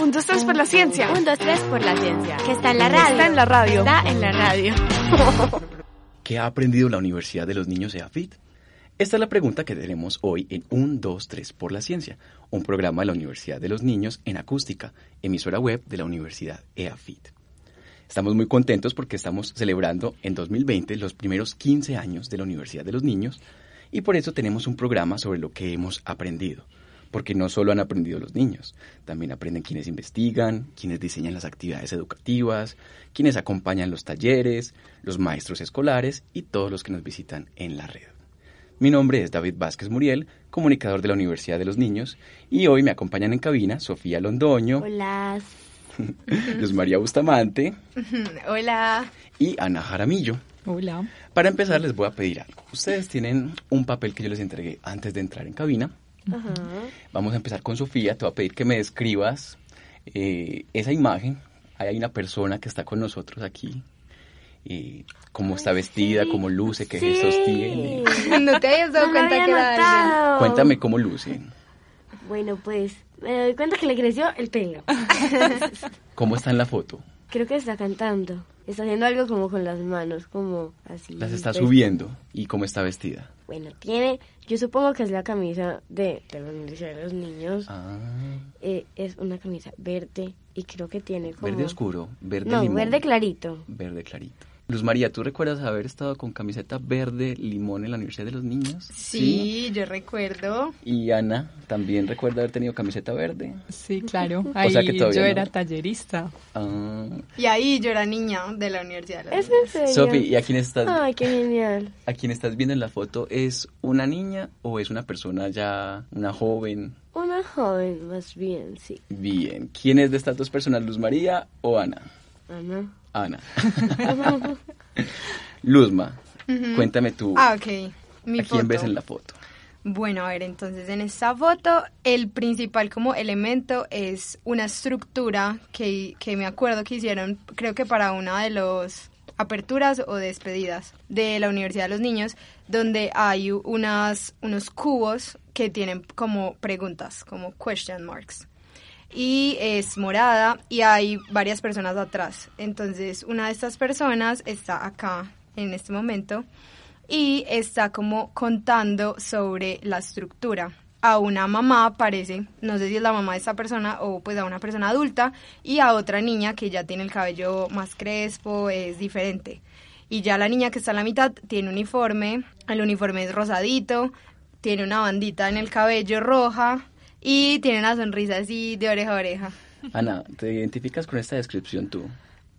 Un, dos, tres por la ciencia. Un, dos, tres por la ciencia. Que está en la radio. Está en la radio. Está en la radio. ¿Qué ha aprendido la Universidad de los Niños EAFIT? Esta es la pregunta que tenemos hoy en 1, 2, 3 por la ciencia, un programa de la Universidad de los Niños en acústica, emisora web de la Universidad EAFIT. Estamos muy contentos porque estamos celebrando en 2020 los primeros 15 años de la Universidad de los Niños y por eso tenemos un programa sobre lo que hemos aprendido. Porque no solo han aprendido los niños, también aprenden quienes investigan, quienes diseñan las actividades educativas, quienes acompañan los talleres, los maestros escolares y todos los que nos visitan en la red. Mi nombre es David Vázquez Muriel, comunicador de la Universidad de los Niños, y hoy me acompañan en cabina Sofía Londoño. Hola. Luz María Bustamante. Hola. Y Ana Jaramillo. Hola. Para empezar les voy a pedir algo. Ustedes tienen un papel que yo les entregué antes de entrar en cabina. Ajá. Vamos a empezar con Sofía. Te voy a pedir que me describas eh, esa imagen. Ahí hay una persona que está con nosotros aquí. Eh, cómo está vestida, sí. cómo luce, qué Sí. gestos tiene. No te habías dado No lo cuenta que era. Cuéntame cómo luce. Bueno, pues me doy cuenta que le creció el pelo. ¿Cómo está en la foto? Creo que está cantando. Está haciendo algo como con las manos, como así. Las está pues, subiendo. ¿Y cómo está vestida? Bueno, tiene, yo supongo que es la camisa de, de la Universidad de los Niños. Ah, Eh, es una camisa verde y creo que tiene como... verde oscuro, verde No, limón. verde clarito. Verde clarito. Luz María, ¿tú recuerdas haber estado con camiseta verde limón en la Universidad de los Niños? Sí, yo recuerdo. Y Ana, ¿también recuerda haber tenido camiseta verde? Sí, claro. Ahí sea que yo no. era tallerista. Ah. Y ahí yo era niña de la universidad. de los ¿Es en Niños. serio? Sofi, ¿y a quién estás, Ay, qué genial. a quién estás viendo en la foto? ¿Es una niña o es una persona ya, una joven? Una joven, más bien, sí. Bien. ¿Quién es de estas dos personas, Luz María o Ana? Ana. Ana. Luzma, cuéntame tú, Ah, ok. Mi ¿a quién foto. ves en la foto? Bueno, a ver, entonces en esta foto el principal como elemento es una estructura que, que me acuerdo que hicieron, creo que para una de las aperturas o despedidas de la Universidad de los Niños, donde hay unas, unos cubos que tienen como preguntas, como question marks. Y es morada y hay varias personas atrás. Entonces, una de estas personas está acá en este momento y está como contando sobre la estructura. A una mamá parece, no sé si es la mamá de esta persona o pues a una persona adulta y a otra niña que ya tiene el cabello más crespo, es diferente. Y ya la niña que está a la mitad tiene uniforme, el uniforme es rosadito, tiene una bandita en el cabello roja y tiene una sonrisa así de oreja a oreja. Ana, ¿te identificas con esta descripción tú?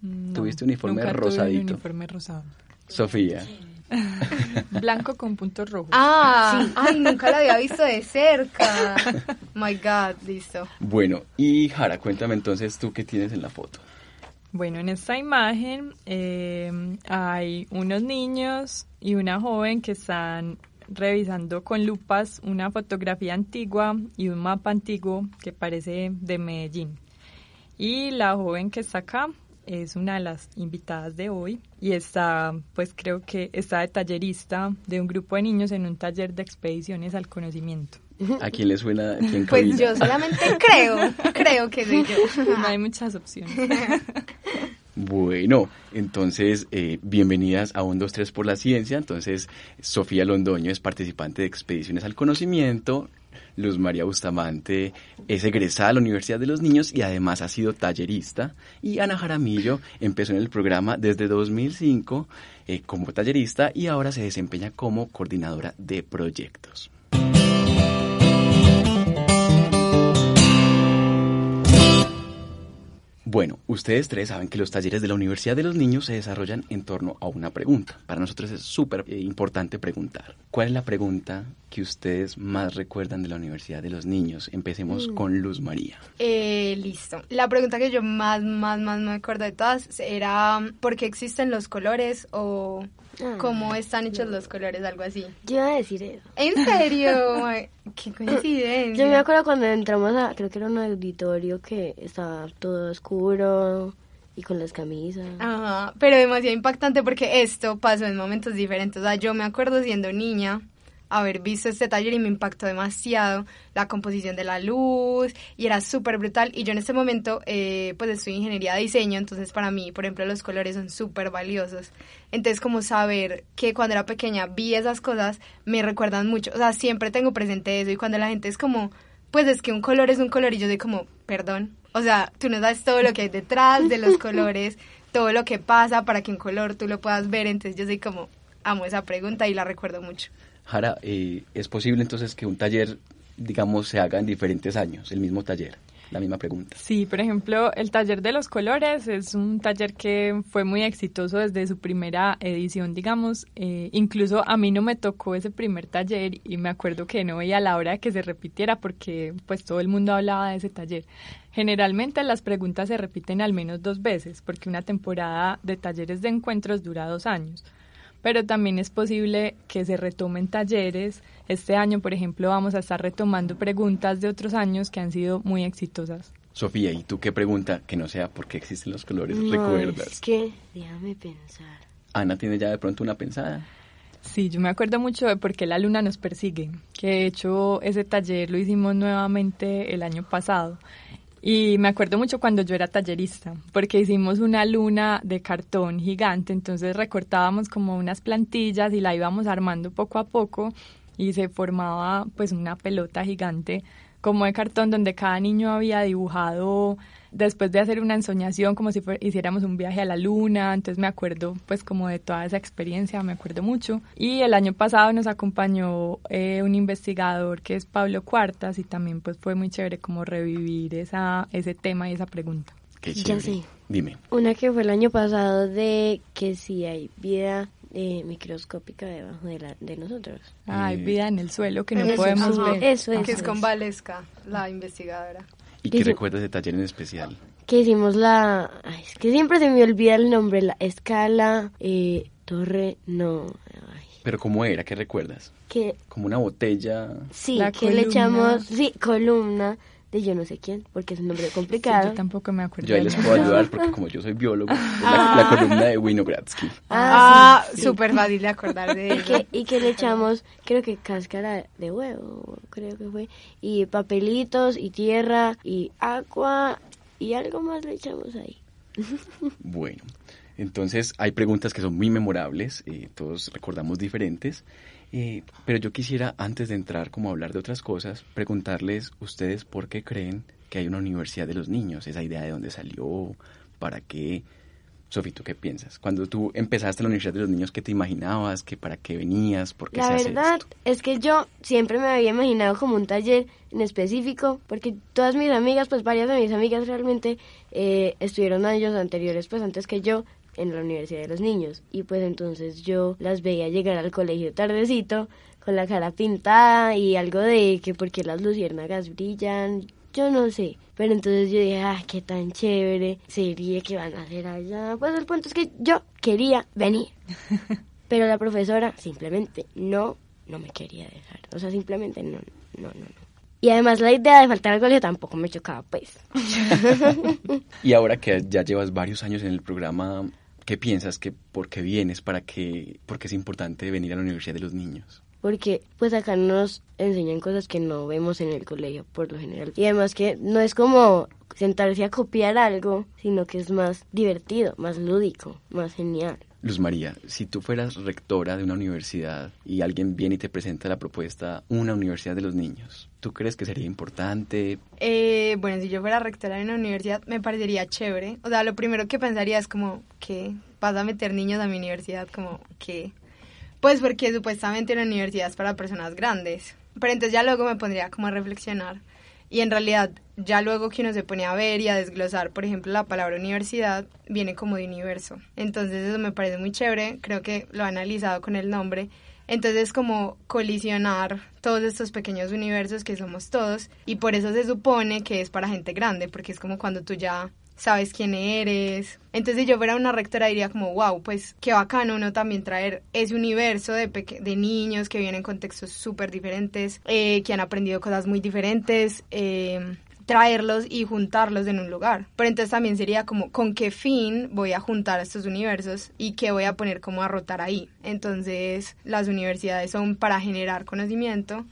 No, Tuviste uniforme nunca tuve rosadito. un uniforme rosado. Sofía. Blanco con puntos rojos. Ah, ay, nunca la había visto de cerca. My God, listo. Bueno, y Jara, cuéntame entonces tú qué tienes en la foto. Bueno, en esta imagen eh, hay unos niños y una joven que están revisando con lupas una fotografía antigua y un mapa antiguo que parece de Medellín. Y la joven que está acá es una de las invitadas de hoy y está, pues creo que está de tallerista de un grupo de niños en un taller de expediciones al conocimiento. ¿A quién le suena aquí en Pues yo solamente creo, creo que soy yo. No hay muchas opciones. Bueno, entonces, eh, bienvenidas a 1, 2, 3 por la ciencia. Entonces, Sofía Londoño es participante de Expediciones al Conocimiento. Luz María Bustamante es egresada a la Universidad de los Niños y además ha sido tallerista. Y Ana Jaramillo empezó en el programa desde 2005 eh, como tallerista y ahora se desempeña como coordinadora de proyectos. Bueno, ustedes tres saben que los talleres de la Universidad de los Niños se desarrollan en torno a una pregunta. Para nosotros es súper eh, importante preguntar. ¿Cuál es la pregunta que ustedes más recuerdan de la Universidad de los Niños? Empecemos con Luz María. Eh, listo. La pregunta que yo más, más, más me acuerdo de todas era ¿por qué existen los colores o Ah. cómo están hechos los colores? Algo así. Yo iba a decir eso. ¿En serio? ¡Qué coincidencia! Yo me acuerdo cuando entramos a, creo que era un auditorio que estaba todo oscuro y con las camisas. Ajá, pero demasiado impactante porque esto pasó en momentos diferentes. O sea, yo me acuerdo siendo niña haber visto este taller y me impactó demasiado la composición de la luz y era súper brutal. Y yo en este momento, eh, pues estoy en ingeniería de diseño, entonces para mí, por ejemplo, los colores son súper valiosos. Entonces, como saber que cuando era pequeña vi esas cosas, me recuerdan mucho. O sea, siempre tengo presente eso y cuando la gente es como, pues es que un color es un color y yo soy como, perdón. O sea, tú no sabes todo lo que hay detrás de los colores, todo lo que pasa para que un color tú lo puedas ver. Entonces yo soy como, amo esa pregunta y la recuerdo mucho. Jara, eh, ¿es posible entonces que un taller, digamos, se haga en diferentes años, el mismo taller? La misma pregunta. Sí, por ejemplo, el taller de los colores es un taller que fue muy exitoso desde su primera edición, digamos. Eh, incluso a mí no me tocó ese primer taller y me acuerdo que no veía la hora de que se repitiera porque pues todo el mundo hablaba de ese taller. Generalmente las preguntas se repiten al menos dos veces porque una temporada de talleres de encuentros dura dos años pero también es posible que se retomen talleres. Este año, por ejemplo, vamos a estar retomando preguntas de otros años que han sido muy exitosas. Sofía, ¿y tú qué pregunta que no sea por qué existen los colores No, recuerdas? Es que, déjame pensar. Ana tiene ya de pronto una pensada. Sí, yo me acuerdo mucho de por qué la luna nos persigue, que de hecho ese taller lo hicimos nuevamente el año pasado. Y me acuerdo mucho cuando yo era tallerista, porque hicimos una luna de cartón gigante, entonces recortábamos como unas plantillas y la íbamos armando poco a poco y se formaba pues una pelota gigante como de cartón donde cada niño había dibujado después de hacer una ensoñación como si fuera- hiciéramos un viaje a la luna, entonces me acuerdo pues como de toda esa experiencia, me acuerdo mucho. Y el año pasado nos acompañó eh, un investigador que es Pablo Cuartas y también pues fue muy chévere como revivir esa, ese tema y esa pregunta. Qué Ya chévere. sé. Dime. Una que fue el año pasado de que si hay vida eh, microscópica debajo de, la, de nosotros. Hay Eh, vida en el suelo que no Eso, podemos ajá. ver. Eso, que eso, es con. Valesca, la investigadora. ¿Y qué recuerdas de taller en especial? Que hicimos la... ay, es que siempre se me olvida el nombre, la escala, eh, torre, no... ay, ¿Pero cómo era? ¿Qué recuerdas? que Como una botella. sí, La que le columna. echamos, sí, columna de yo no sé quién, porque es un nombre Sí, complicado. yo tampoco me acuerdo. Yo ahí les puedo ayudar porque como yo soy biólogo, es la, la columna de Winogradsky. Ah, Ah, sí, sí. súper fácil de acordar de y ella. que, y que le echamos, creo que cáscara de huevo, creo que fue, y papelitos, y tierra, y agua, y algo más le echamos ahí. Bueno, entonces hay preguntas que son muy memorables, eh, todos recordamos diferentes, eh, pero yo quisiera antes de entrar como a hablar de otras cosas, preguntarles ustedes por qué creen que hay una universidad de los niños, esa idea de dónde salió, para qué. Sofi, ¿tú qué piensas? Cuando tú empezaste la Universidad de los Niños, ¿qué te imaginabas? ¿Qué, ¿Para qué venías? ¿Por qué La se hace verdad esto? es que yo siempre me había imaginado como un taller en específico, porque todas mis amigas, pues varias de mis amigas realmente eh, estuvieron años anteriores, pues antes que yo, en la Universidad de los Niños. Y pues entonces yo las veía llegar al colegio tardecito, con la cara pintada y algo de que porque las luciérnagas brillan, yo no sé. Pero entonces yo dije, ah, qué tan chévere sería que van a hacer allá. Pues el punto es que yo quería venir. Pero la profesora simplemente no, no me quería dejar. O sea, simplemente no, no, no, no. Y además la idea de faltar al colegio tampoco me chocaba, pues. Y ahora que ya llevas varios años en el programa, ¿qué piensas? que ¿Por qué vienes? ¿Para qué? ¿Por qué es importante venir a la Universidad de los Niños? Porque pues acá nos enseñan cosas que no vemos en el colegio por lo general. Y además que no es como sentarse a copiar algo, sino que es más divertido, más lúdico, más genial. Luz María, si tú fueras rectora de una universidad y alguien viene y te presenta la propuesta una universidad de los niños, ¿tú crees que sería importante? Eh, bueno, si yo fuera rectora de una universidad, me parecería chévere. O sea, lo primero que pensaría es como, ¿qué? ¿Vas a meter niños a mi universidad? Como, ¿qué? Pues porque supuestamente una universidad es para personas grandes. Pero entonces ya luego me pondría como a reflexionar. Y en realidad ya luego que uno se pone a ver y a desglosar, por ejemplo, la palabra universidad viene como de universo. Entonces eso me parece muy chévere, creo que lo he analizado con el nombre. Entonces como colisionar todos estos pequeños universos que somos todos y por eso se supone que es para gente grande, porque es como cuando tú ya sabes quién eres. Entonces yo fuera una rectora diría como, wow, pues qué bacano uno también traer ese universo de, de niños que vienen en contextos súper diferentes, eh, que han aprendido cosas muy diferentes. Eh, traerlos y juntarlos en un lugar. Pero entonces también sería como con qué fin voy a juntar estos universos y qué voy a poner como a rotar ahí. Entonces las universidades son para generar conocimiento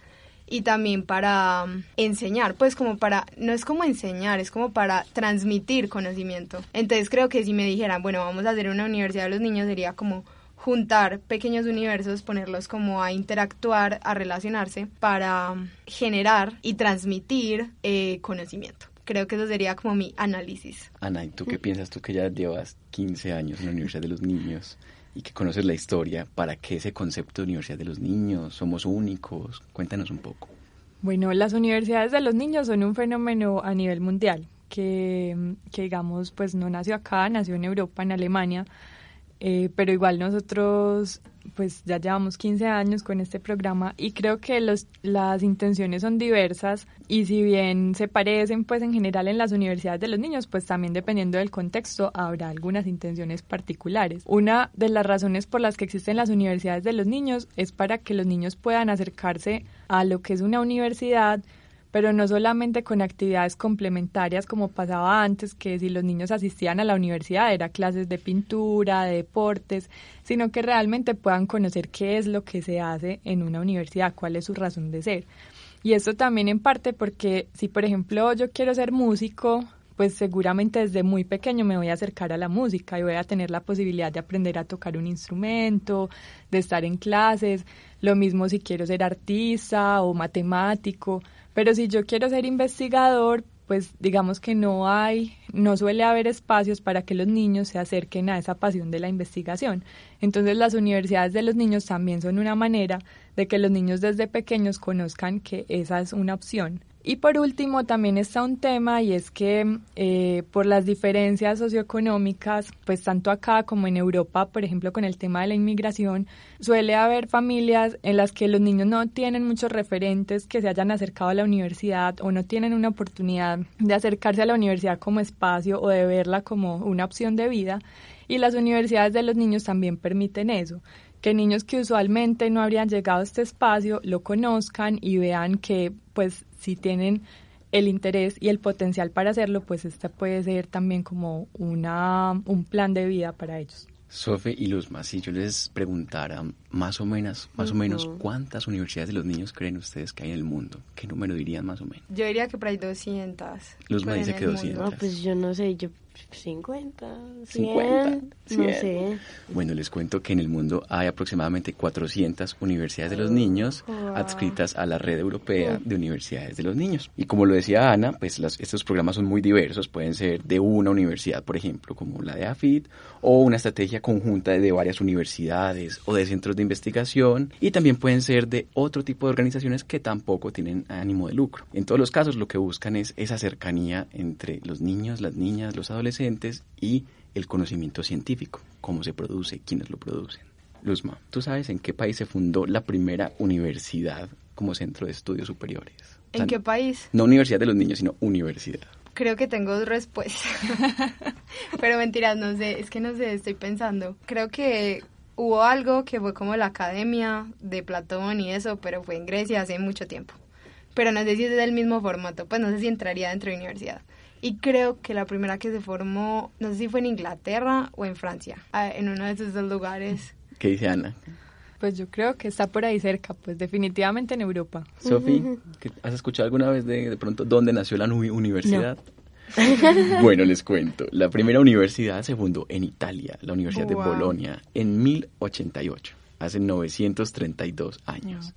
y también para um, enseñar, pues como para, no es como enseñar, es como para transmitir conocimiento. Entonces creo que si me dijeran, bueno, vamos a hacer una universidad de los niños, sería como juntar pequeños universos, ponerlos como a interactuar, a relacionarse para generar y transmitir eh, conocimiento. Creo que eso sería como mi análisis. Ana, ¿y tú qué piensas tú que ya llevas 15 años en la Universidad de los Niños? y que conoces la historia, ¿para qué ese concepto de Universidad de los Niños? ¿Somos únicos? Cuéntanos un poco. Bueno, las universidades de los niños son un fenómeno a nivel mundial, que, que digamos, pues no nació acá, nació en Europa, en Alemania, eh, pero igual nosotros pues ya llevamos 15 años con este programa y creo que los, las intenciones son diversas y si bien se parecen pues en general en las universidades de los niños pues también dependiendo del contexto habrá algunas intenciones particulares. Una de las razones por las que existen las universidades de los niños es para que los niños puedan acercarse a lo que es una universidad pero no solamente con actividades complementarias como pasaba antes, que si los niños asistían a la universidad era clases de pintura, de deportes, sino que realmente puedan conocer qué es lo que se hace en una universidad, cuál es su razón de ser. Y esto también en parte porque si por ejemplo yo quiero ser músico, pues seguramente desde muy pequeño me voy a acercar a la música y voy a tener la posibilidad de aprender a tocar un instrumento, de estar en clases, lo mismo si quiero ser artista o matemático, pero si yo quiero ser investigador, pues digamos que no hay, no suele haber espacios para que los niños se acerquen a esa pasión de la investigación. Entonces las universidades de los niños también son una manera de que los niños desde pequeños conozcan que esa es una opción. Y por último, también está un tema y es que eh, por las diferencias socioeconómicas, pues tanto acá como en Europa, por ejemplo, con el tema de la inmigración, suele haber familias en las que los niños no tienen muchos referentes que se hayan acercado a la universidad o no tienen una oportunidad de acercarse a la universidad como espacio o de verla como una opción de vida. Y las universidades de los niños también permiten eso que niños que usualmente no habrían llegado a este espacio lo conozcan y vean que pues si tienen el interés y el potencial para hacerlo, pues este puede ser también como una, un plan de vida para ellos. Sofe y Luzma, si yo les preguntara más o menos, más o menos, ¿cuántas universidades de los niños creen ustedes que hay en el mundo? ¿Qué número dirían más o menos? Yo diría que por ahí 200. Luzma dice que 200. No, pues yo no sé, yo 50, 100, 50, no sé. Bueno, les cuento que en el mundo hay aproximadamente 400 universidades de los niños adscritas a la red europea de universidades de los niños. Y como lo decía Ana, pues estos programas son muy diversos, pueden ser de una universidad, por ejemplo, como la de AFIT, o una estrategia conjunta de varias universidades o de centros de investigación, y también pueden ser de otro tipo de organizaciones que tampoco tienen ánimo de lucro. En todos los casos lo que buscan es esa cercanía entre los niños, las niñas, los adolescentes, adolescentes y el conocimiento científico, cómo se produce, quiénes lo producen. Luzma, ¿tú sabes en qué país se fundó la primera universidad como centro de estudios superiores? ¿En qué país? No universidad de los niños, sino universidad. Creo que tengo dos respuestas. Pero mentiras, no sé, es que no sé, estoy pensando. Creo que hubo algo que fue como la academia de Platón y eso, pero fue en Grecia hace mucho tiempo. Pero no sé si es del mismo formato, pues no sé si entraría dentro de universidad. Y creo que la primera que se formó, no sé si fue en Inglaterra o en Francia, en uno de esos dos lugares. ¿Qué dice Ana? Pues yo creo que está por ahí cerca, pues definitivamente en Europa. Sofi, ¿has escuchado alguna vez de, de pronto dónde nació la universidad? bueno, les cuento. La primera universidad se fundó en Italia, la Universidad de Bolonia, en 1088, hace 932 años.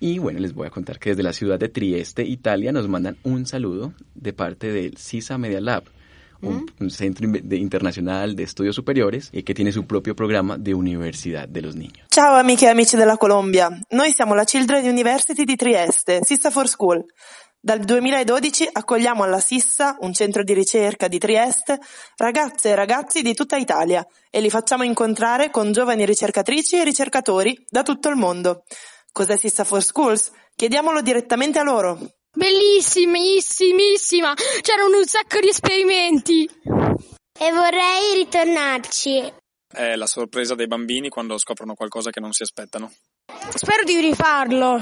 Y bueno, les voy a contar que desde la ciudad de Trieste, Italia, nos mandan un saludo de parte del CISA Media Lab, un, ¿Mm? centro internacional de estudios superiores y que tiene su propio programa de Universidad de los Niños. Ciao amiche e amici della Colombia, noi siamo la Children University di Trieste, CISA for School. Dal 2012 accogliamo alla Sissa, un centro di ricerca di Trieste, ragazze e ragazzi di tutta Italia e li facciamo incontrare con giovani ricercatrici e ricercatori da tutto il mondo. Cos'è Sissa for Schools? Chiediamolo direttamente a loro. Bellissimissima! C'erano un sacco di esperimenti! E vorrei ritornarci. È la sorpresa dei bambini quando scoprono qualcosa che non si aspettano. Spero di rifarlo.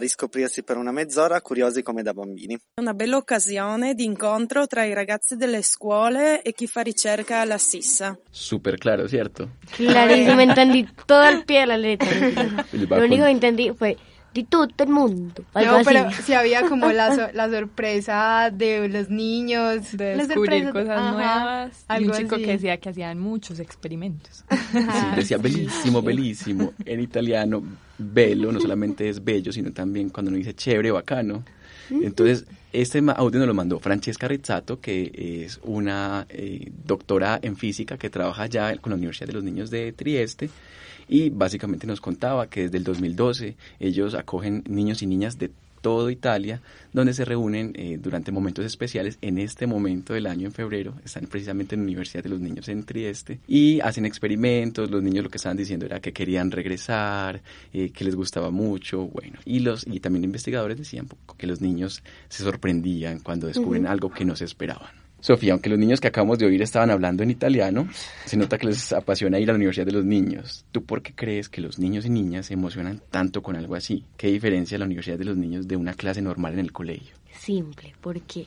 Riscoprirsi per una mezz'ora curiosi come da bambini. Una bella occasione di incontro tra i ragazzi delle scuole e chi fa ricerca alla Sissa. Súper claro, ¿cierto? Clarísimo, entendí todo al pie de la letra. Lo único que entendí fue de todo el mundo. Algo No, pero así. sí había como la, so- la sorpresa de los niños. de descubrir cosas Ajá, nuevas. Y algo un chico así. que decía que hacían muchos experimentos. Sí, decía bellísimo, bellísimo. En italiano, bello no solamente es bello, sino también cuando uno dice chévere, bacano. Entonces, este audio nos lo mandó Francesca Rizzato, que es una eh, doctora en física que trabaja ya con la Universidad de los Niños de Trieste y básicamente nos contaba que desde el 2012 ellos acogen niños y niñas de toda Italia, donde se reúnen eh, durante momentos especiales. En este momento del año, en febrero, están precisamente en la Universidad de los Niños en Trieste y hacen experimentos. Los niños lo que estaban diciendo era que querían regresar, eh, que les gustaba mucho, bueno. Y los y también investigadores decían que los niños se sorprendían cuando descubren algo que no se esperaban. Sofía, aunque los niños que acabamos de oír estaban hablando en italiano, se nota que les apasiona ir a la Universidad de los Niños. ¿Tú por qué crees que los niños y niñas se emocionan tanto con algo así? ¿Qué diferencia la Universidad de los Niños de una clase normal en el colegio? Simple, porque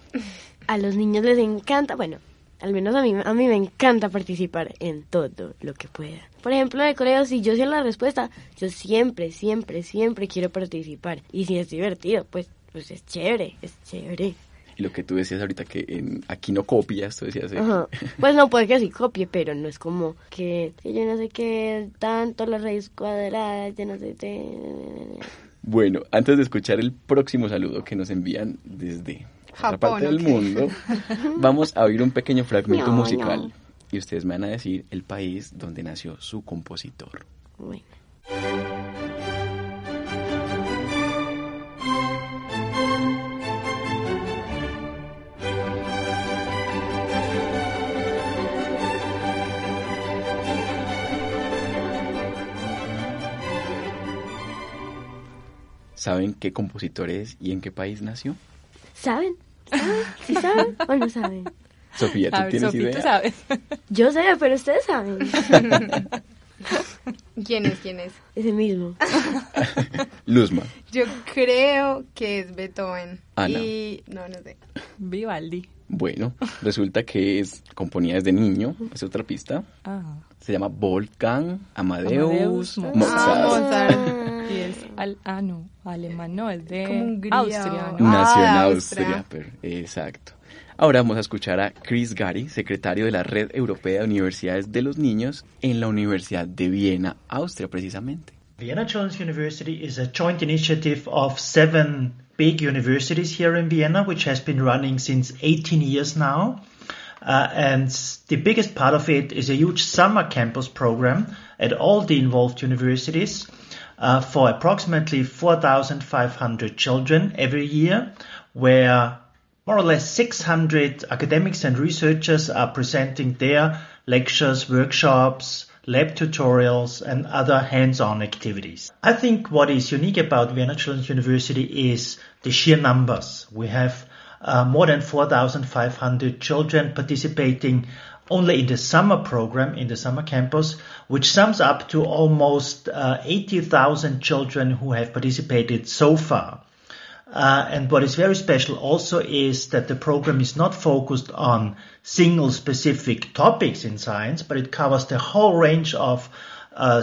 a los niños les encanta, bueno, al menos a mí, a mí me encanta participar en todo lo que pueda. Por ejemplo, en el colegio, si yo sé la respuesta, yo siempre, siempre, siempre quiero participar. Y si es divertido, pues, pues es chévere, es chévere. Y lo que tú decías ahorita que en- aquí no copias, tú decías... eh, Ajá. Pues no puede que sí copie, pero no es como que, que yo no sé qué, tanto la raíz cuadrada, yo no sé qué. Bueno, antes de escuchar el próximo saludo que nos envían desde otra parte del mundo, vamos a oír un pequeño fragmento No, musical. no. Y ustedes me van a decir el país donde nació su compositor. Bueno. ¿Saben qué compositor es y en qué país nació? ¿Saben? ¿Saben? ¿Sí saben o no saben? Sofía, ¿tú ver, tienes ¿tú idea? sabes? Yo sé, pero ustedes saben. ¿Quién es? ¿Quién es? Ese mismo. Luzma. Yo creo que es Beethoven. Ana. Y no, no sé. Vivaldi. Bueno, resulta que es componía desde niño, es otra pista. Ah. Se llama Wolfgang Amadeus, Amadeus Mozart. Mozart. Ah, Y es al, ah, no, alemán, no, es de Como Hungría Austria, ¿no? Nació en Ah, de Austria, Austria. pero- exacto. Ahora vamos a escuchar a Chris Gary, secretario de la Red Europea de Universidades de los Niños en la Universidad de Viena, Austria precisamente. Vienna Children's University is a joint initiative of seven big universities here in Vienna, which has been running since 18 years now. Uh, and the biggest part of it is a huge summer campus program at all the involved universities uh, for approximately 4,500 children every year, where more or less 600 academics and researchers are presenting their lectures, workshops, lab tutorials, and other hands-on activities. I think what is unique about Vienna Children's University is the sheer numbers. We have uh, more than 4,500 children participating only in the summer program, in the summer campus, which sums up to almost uh, 80,000 children who have participated so far. Uh, and what is very special also is that the program is not focused on single specific topics in science, but it covers the whole range of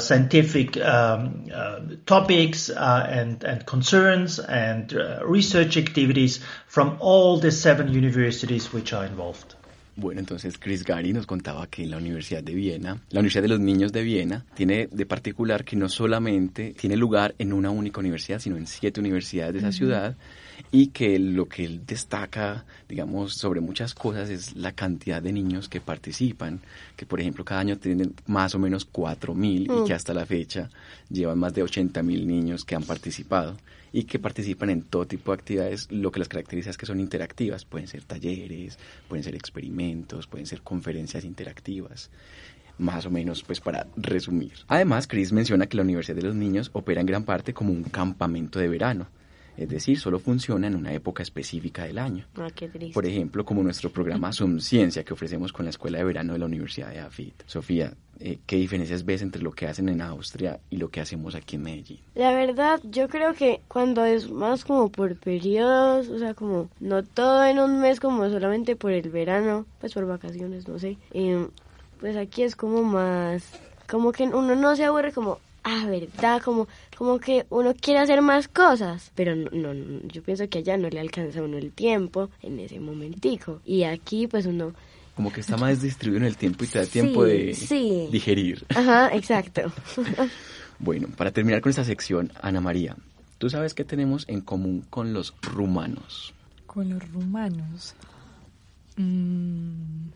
scientific um, uh, topics uh, and, and concerns and uh, research activities from all the seven universities which are involved. Bueno, entonces Chris Gary nos contaba que en la Universidad de Viena, la Universidad de los Niños de Viena, tiene de particular que no solamente tiene lugar en una única universidad, sino en siete universidades de esa ciudad, y que lo que él destaca, digamos, sobre muchas cosas es la cantidad de niños que participan, que por ejemplo cada año tienen más o menos 4.000 y que mm. hasta la fecha llevan más de 80.000 niños que han participado y que participan en todo tipo de actividades. Lo que las caracteriza es que son interactivas, pueden ser talleres, pueden ser experimentos, pueden ser conferencias interactivas más o menos pues para resumir. Además, Chris menciona que la Universidad de los Niños opera en gran parte como un campamento de verano, es decir, solo funciona en una época específica del año. Ah, qué triste. Por ejemplo, como nuestro programa Zoom Ciencia que ofrecemos con la Escuela de Verano de la Universidad de AFIT. Sofía, eh, ¿qué diferencias ves entre lo que hacen en Austria y lo que hacemos aquí en Medellín? La verdad, yo creo que cuando es más como por periodos, o sea, como no todo en un mes, como solamente por el verano, pues por vacaciones, no sé. Eh, pues aquí es como más, como que uno no se aburre como, ah, verdad, como, como que uno quiere hacer más cosas, pero no, no, yo pienso que allá no le alcanza a uno el tiempo en ese momentico. Y aquí pues uno... Como que está más distribuido en el tiempo y te da tiempo de digerir. Ajá, exacto. bueno, para terminar con esta sección, Ana María, ¿tú sabes qué tenemos en común con los rumanos? Con los rumanos. Mmm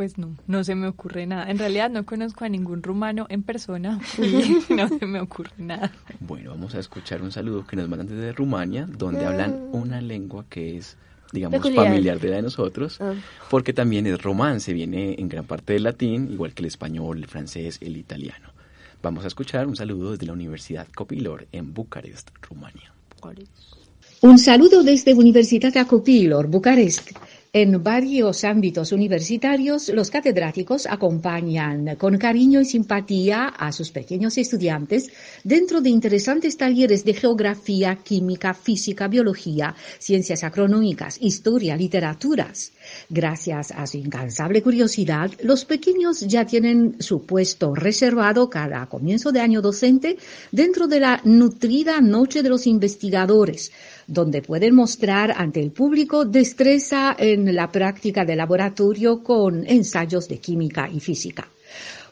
pues no, no se me ocurre nada. En realidad no conozco a ningún rumano en persona y no se me ocurre nada. Bueno, vamos a escuchar un saludo que nos mandan desde Rumania, donde hablan ah. una lengua que es digamos, familiar de la de nosotros, ah. porque también es romance, viene en gran parte del latín, igual que el español, el francés, el italiano. Vamos a escuchar un saludo desde la Universidad Copilor en Bucarest, Rumania. Un saludo desde Universidad Copilor, Bucarest. En varios ámbitos universitarios, los catedráticos acompañan con cariño y simpatía a sus pequeños estudiantes dentro de interesantes talleres de geografía, química, física, biología, ciencias agronómicas, historia, literaturas. Gracias a su incansable curiosidad, los pequeños ya tienen su puesto reservado cada comienzo de año docente dentro de la nutrida Noche de los Investigadores, donde pueden mostrar ante el público destreza en la práctica de laboratorio con ensayos de química y física.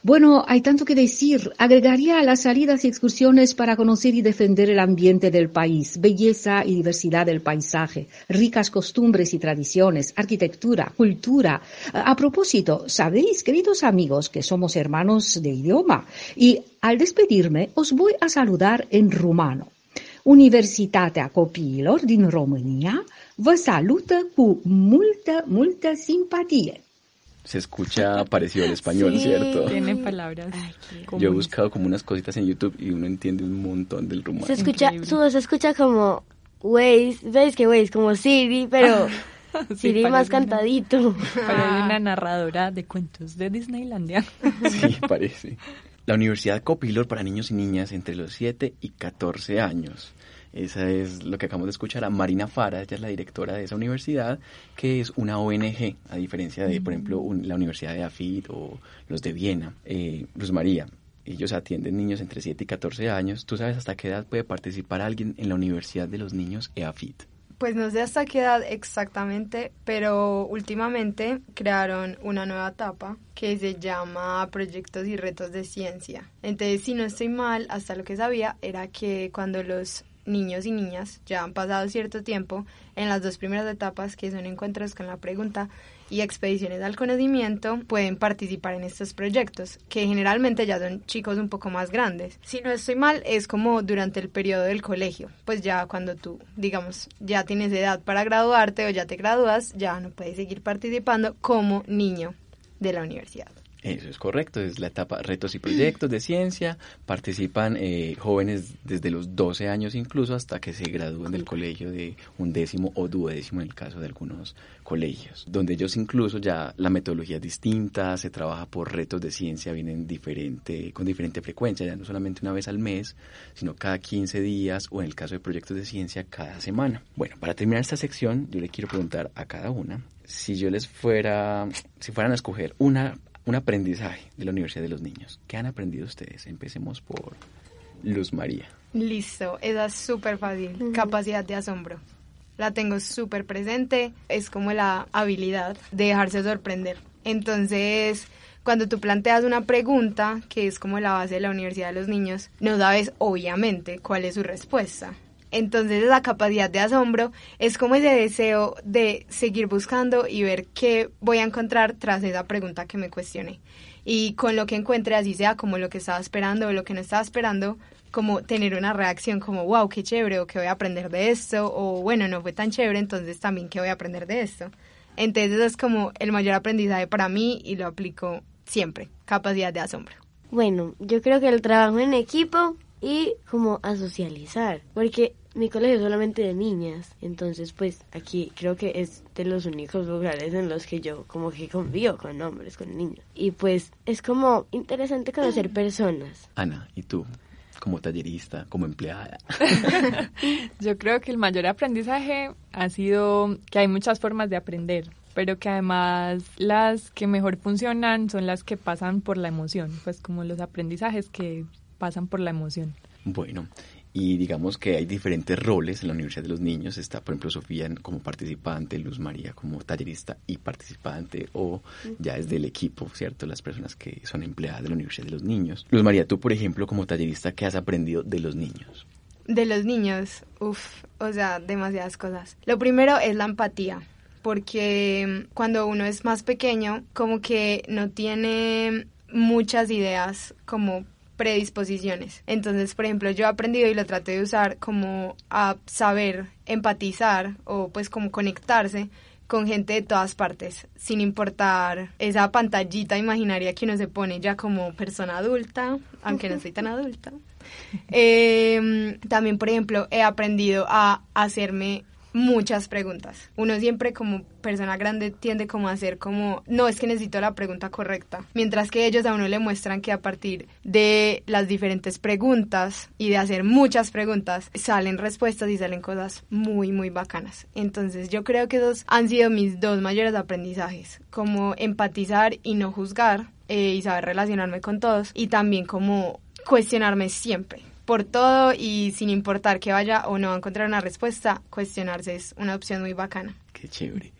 Bueno, hay tanto que decir. Agregaría las salidas y excursiones para conocer y defender el ambiente del país, belleza y diversidad del paisaje, ricas costumbres y tradiciones, arquitectura, cultura. A propósito, sabéis, queridos amigos, que somos hermanos de idioma y al despedirme os voy a saludar en rumano. Universitatea Copiilor din România vă salută cu multă, multă simpatie. Se escucha parecido al español, ¿cierto? Tiene palabras. Yo he buscado como unas cositas en YouTube y uno entiende un montón del rumano. Se escucha, se escucha como Waze, ¿veis que Waze? Como Siri, pero Siri más cantadito. Parece una narradora de cuentos de Disneylandia. Sí, parece la Universidad Copilor para niños y niñas entre los 7 y 14 años. Esa es lo que acabamos de escuchar a Marina Fara, ella es la directora de esa universidad, que es una ONG, a diferencia de, por ejemplo, la Universidad de AFID o los de Viena. Eh, Luz María, ellos atienden niños entre 7 y 14 años. ¿Tú sabes hasta qué edad puede participar alguien en la Universidad de los Niños EAFIT? Pues no sé hasta qué edad exactamente, pero últimamente crearon una nueva etapa que se llama Proyectos y Retos de Ciencia. Entonces, si no estoy mal, hasta lo que sabía era que cuando los niños y niñas ya han pasado cierto tiempo en las dos primeras etapas, que son encuentros con la pregunta y expediciones al conocimiento pueden participar en estos proyectos, que generalmente ya son chicos un poco más grandes. Si no estoy mal, es como durante el periodo del colegio, pues ya cuando tú, digamos, ya tienes edad para graduarte o ya te gradúas, ya no puedes seguir participando como niño de la universidad. Eso es correcto, es la etapa retos y proyectos de ciencia, participan eh, jóvenes desde los 12 años incluso hasta que se gradúen del colegio de un décimo o duodécimo en el caso de algunos colegios, donde ellos incluso ya la metodología es distinta, se trabaja por retos de ciencia, vienen diferente, con diferente frecuencia, ya no solamente una vez al mes, sino cada 15 días o en el caso de proyectos de ciencia cada semana. Bueno, para terminar esta sección yo le quiero preguntar a cada una si yo les fuera, si fueran a escoger una un aprendizaje de la Universidad de los Niños. ¿Qué han aprendido ustedes? Empecemos por Luz María. Listo, esa es súper fácil. Capacidad de asombro. La tengo súper presente. Es como la habilidad de dejarse sorprender. Entonces, cuando tú planteas una pregunta, que es como la base de la Universidad de los Niños, no sabes obviamente cuál es su respuesta. Entonces esa capacidad de asombro es como ese deseo de seguir buscando y ver qué voy a encontrar tras esa pregunta que me cuestioné. Y con lo que encuentre, así sea como lo que estaba esperando o lo que no estaba esperando, como tener una reacción como, wow, qué chévere, o que voy a aprender de esto, o bueno, no fue tan chévere, entonces también qué voy a aprender de esto. Entonces es como el mayor aprendizaje para mí y lo aplico siempre, capacidad de asombro. Bueno, yo creo que el trabajo en equipo y como a socializar, porque mi colegio es solamente de niñas, entonces pues aquí creo que es de los únicos lugares en los que yo como que convivo con hombres, con niños. Y pues es como interesante conocer personas. Ana, ¿y tú? como tallerista, como empleada? Yo creo que el mayor aprendizaje ha sido que hay muchas formas de aprender, pero que además las que mejor funcionan son las que pasan por la emoción, pues como los aprendizajes que pasan por la emoción. Bueno, y digamos que hay diferentes roles en la Universidad de los Niños. Está, por ejemplo, Sofía como participante, Luz María como tallerista y participante, o ya es del equipo, ¿cierto? Las personas que son empleadas de la Universidad de los Niños. Luz María, tú, por ejemplo, como tallerista, ¿qué has aprendido de los niños? De los niños, uff, o sea, demasiadas cosas. Lo primero es la empatía porque cuando uno es más pequeño, como que no tiene muchas ideas como predisposiciones. Entonces, por ejemplo, yo he aprendido y lo trato de usar como a saber empatizar o pues como conectarse con gente de todas partes, sin importar esa pantallita imaginaria que uno se pone ya como persona adulta, aunque no soy tan adulta. Em, también, por ejemplo, he aprendido a hacerme muchas preguntas. Uno siempre como persona grande tiende como a hacer como, no, es que necesito la pregunta correcta. Mientras que ellos a uno le muestran que a partir de las diferentes preguntas y de hacer muchas preguntas, salen respuestas y salen cosas muy, muy bacanas. Entonces yo creo que esos han sido mis dos mayores aprendizajes, como empatizar y no juzgar eh, y saber relacionarme con todos y también como cuestionarme siempre por todo y sin importar que vaya o no a encontrar una respuesta, cuestionarse es una opción muy bacana. Qué chévere.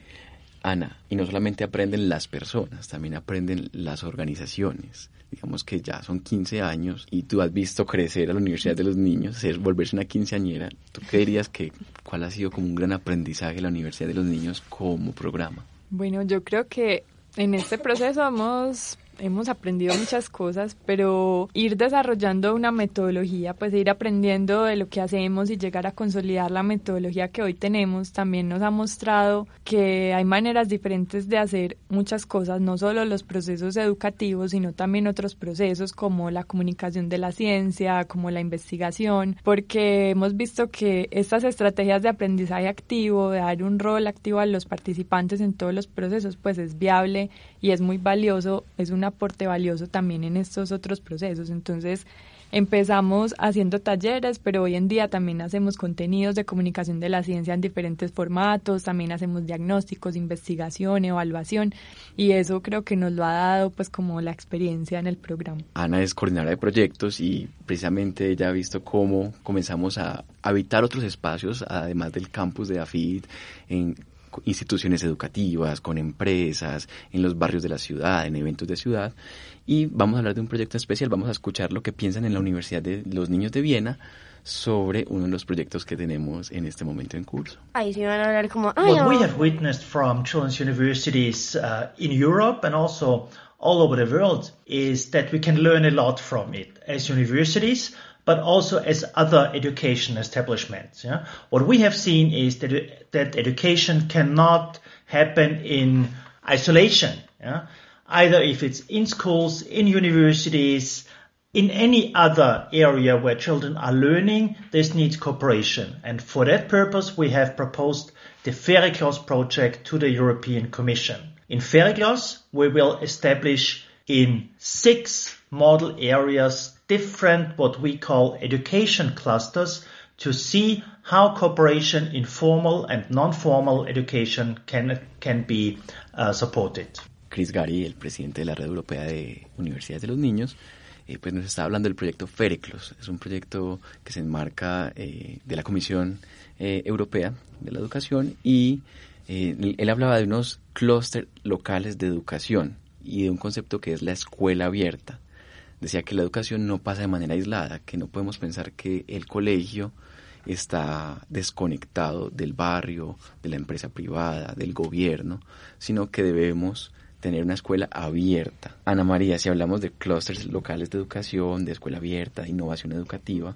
Ana, y no solamente aprenden las personas, también aprenden las organizaciones. Digamos que ya son 15 años y tú has visto crecer a la Universidad de los Niños, ser, volverse una quinceañera. ¿Tú qué dirías que cuál ha sido como un gran aprendizaje de la Universidad de los Niños como programa? Bueno, yo creo que en este proceso hemos hemos aprendido muchas cosas, pero ir desarrollando una metodología, pues ir aprendiendo de lo que hacemos y llegar a consolidar la metodología que hoy tenemos, también nos ha mostrado que hay maneras diferentes de hacer muchas cosas, no solo los procesos educativos, sino también otros procesos como la comunicación de la ciencia, como la investigación, porque hemos visto que estas estrategias de aprendizaje activo, de dar un rol activo a los participantes en todos los procesos, pues es viable y es muy valioso, es una aporte valioso también en estos otros procesos. Entonces, empezamos haciendo talleres, pero hoy en día también hacemos contenidos de comunicación de la ciencia en diferentes formatos, también hacemos diagnósticos, investigación, evaluación y eso creo que nos lo ha dado pues como la experiencia en el programa. Ana es coordinadora de proyectos y precisamente ella ha visto cómo comenzamos a habitar otros espacios además del campus de AFID en instituciones educativas, con empresas, en los barrios de la ciudad, en eventos de ciudad. Y vamos a hablar de un proyecto especial, vamos a escuchar lo que piensan en la Universidad de los Niños de Viena sobre uno de los proyectos que tenemos en este momento en curso. Ahí sí van a hablar como... What we have witnessed from children's universities uh, in Europe and also all over the world is that we can learn a lot from it as universities but also as other education establishments. Yeah? What we have seen is that, that education cannot happen in isolation. Yeah? Either if it's in schools, in universities, in any other area where children are learning, this needs cooperation. And for that purpose, we have proposed the Fericlos project to the European Commission. In Fericlos, we will establish in six model areas different what we call education clusters to see how cooperation in formal and non-formal education can, can be uh, supported. Chris Gary, el presidente de la Red Europea de Universidades de los Niños, eh, pues nos está hablando del proyecto FERECLOS. Es un proyecto que se enmarca eh, de la Comisión eh, Europea de la Educación y él hablaba de unos clústeres locales de educación y de un concepto que es la escuela abierta decía que la educación no pasa de manera aislada, que no podemos pensar que el colegio está desconectado del barrio, de la empresa privada, del gobierno, sino que debemos tener una escuela abierta. Ana María, si hablamos de clústeres locales de educación, de escuela abierta, de innovación educativa,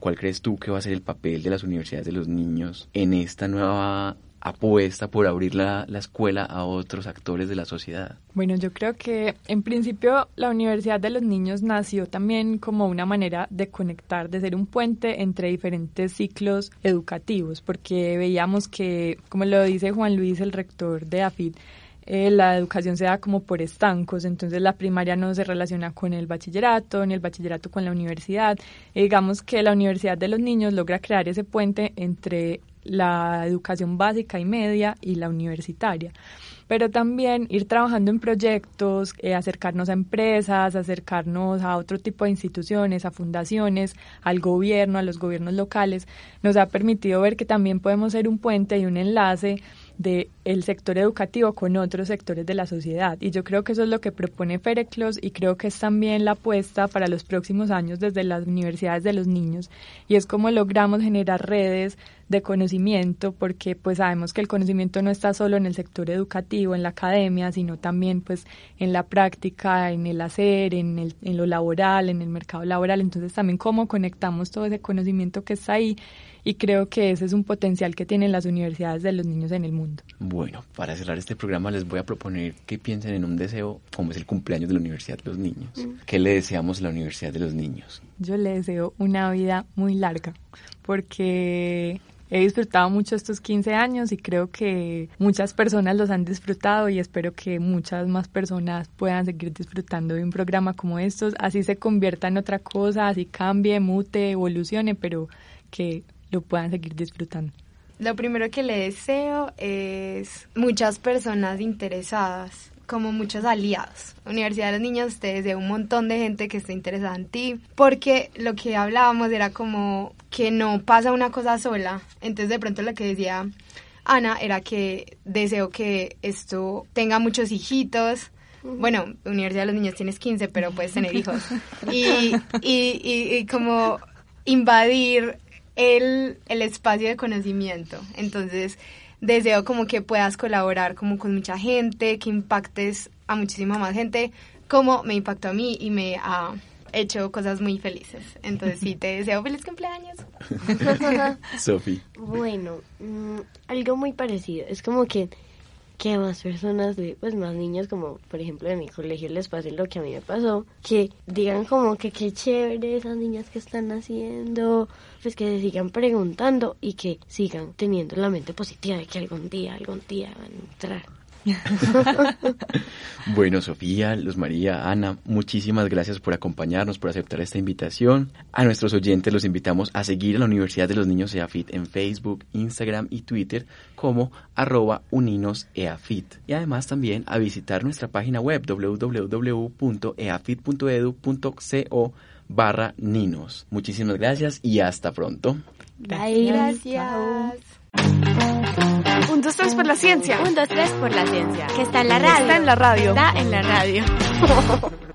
¿cuál crees tú que va a ser el papel de las universidades de los niños en esta nueva apuesta por abrir la, la, escuela a otros actores de la sociedad? Bueno, yo creo que en principio la Universidad de los Niños nació también como una manera de conectar, de ser un puente entre diferentes ciclos educativos, porque veíamos que, como lo dice Juan Luis, el rector de AFID, eh, la educación se da como por estancos, entonces la primaria no se relaciona con el bachillerato, ni el bachillerato con la universidad. digamos que la Universidad de los Niños logra crear ese puente entre la educación básica y media y la universitaria pero también ir trabajando en proyectos, eh, acercarnos a empresas, acercarnos a otro tipo de instituciones, a fundaciones, al gobierno, a los gobiernos locales, nos ha permitido ver que también podemos ser un puente y un enlace del el sector educativo con otros sectores de la sociedad. Y yo creo que eso es lo que propone Fereclos y creo que es también la apuesta para los próximos años desde las universidades de los niños. Y es como logramos generar redes de conocimiento, porque pues sabemos que el conocimiento no está solo en el sector educativo, en la academia, sino también pues en la práctica, en el hacer, en, el, en lo laboral, en el mercado laboral. Entonces también cómo conectamos todo ese conocimiento que está ahí y creo que ese es un potencial que tienen las universidades de los niños en el mundo. Bueno, para cerrar este programa les voy a proponer que piensen en un deseo como es el cumpleaños de la Universidad de los Niños. Mm. ¿Qué le deseamos a la Universidad de los Niños? Yo le deseo una vida muy larga porque he disfrutado mucho estos 15 años y creo que muchas personas los han disfrutado y espero que muchas más personas puedan seguir disfrutando de un programa como estos, así se convierta en otra cosa, así cambie, mute, evolucione, pero que lo puedan seguir disfrutando. Lo primero que le deseo es muchas personas interesadas, como muchos aliados. Universidad de los Niños te deseo un montón de gente que esté interesada en ti, porque lo que hablábamos era como que no pasa una cosa sola. Entonces de pronto lo que decía Ana era que deseo que esto tenga muchos hijitos, bueno, Universidad de los Niños tienes 15, pero puedes tener hijos. Y, y, y, como invadir el, el espacio de conocimiento. Entonces, deseo como que puedas colaborar como con mucha gente, que impactes a muchísima más gente, como me impactó a mí y me ha hecho cosas muy felices. Entonces sí, te deseo feliz cumpleaños. Sofi. Bueno, mm, algo muy parecido. Es como que que más personas, pues más niños como por ejemplo de mi colegio les pase lo que a mí me pasó, que digan como que qué chévere esas niñas que están haciendo, pues que se sigan preguntando y que sigan teniendo la mente positiva de que algún día, algún día van a entrar. bueno, Sofía, Luz María, Ana, muchísimas gracias por acompañarnos, por aceptar esta invitación. A nuestros oyentes los invitamos a seguir a la Universidad de los Niños EAFIT en Facebook, Instagram y Twitter como arroba uninoseafit. Y además también a visitar nuestra página web www.eafit.edu.co barra ninos. Muchísimas gracias y hasta pronto. Gracias. Un, dos, tres por la ciencia. Un, dos, tres por la ciencia. Que está en la radio. Está en la radio. Está en la radio.